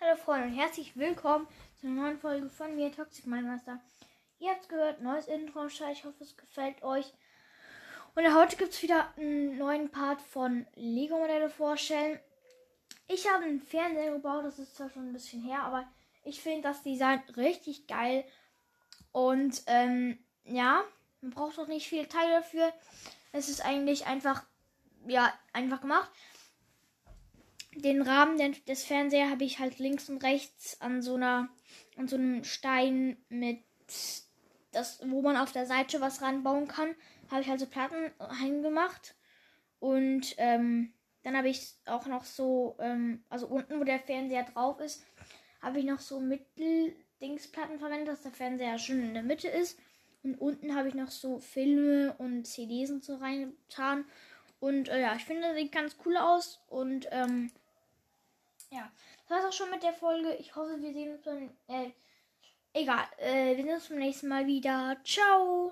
Hallo Freunde und herzlich willkommen zu einer neuen Folge von mir, Toxic Meister. Ihr habt gehört, neues Intro, ich hoffe es gefällt euch. Und heute gibt es wieder einen neuen Part von Lego Modelle vorstellen. Ich habe einen Fernseher gebaut, das ist zwar schon ein bisschen her, aber ich finde das Design richtig geil. Und ähm, ja, man braucht auch nicht viele Teile dafür. Es ist eigentlich einfach, ja, einfach gemacht. Den Rahmen des Fernsehers habe ich halt links und rechts an so einer, an so einem Stein mit das, wo man auf der Seite was ranbauen kann, habe ich also Platten hingemacht. Und ähm, dann habe ich auch noch so, ähm, also unten, wo der Fernseher drauf ist, habe ich noch so Mitteldingsplatten verwendet, dass der Fernseher schön in der Mitte ist. Und unten habe ich noch so Filme und CDs und so reingetan. Und äh, ja, ich finde, das sieht ganz cool aus. Und ähm, ja, das war's auch schon mit der Folge. Ich hoffe, wir sehen uns beim. Äh, egal, äh, wir sehen uns beim nächsten Mal wieder. Ciao!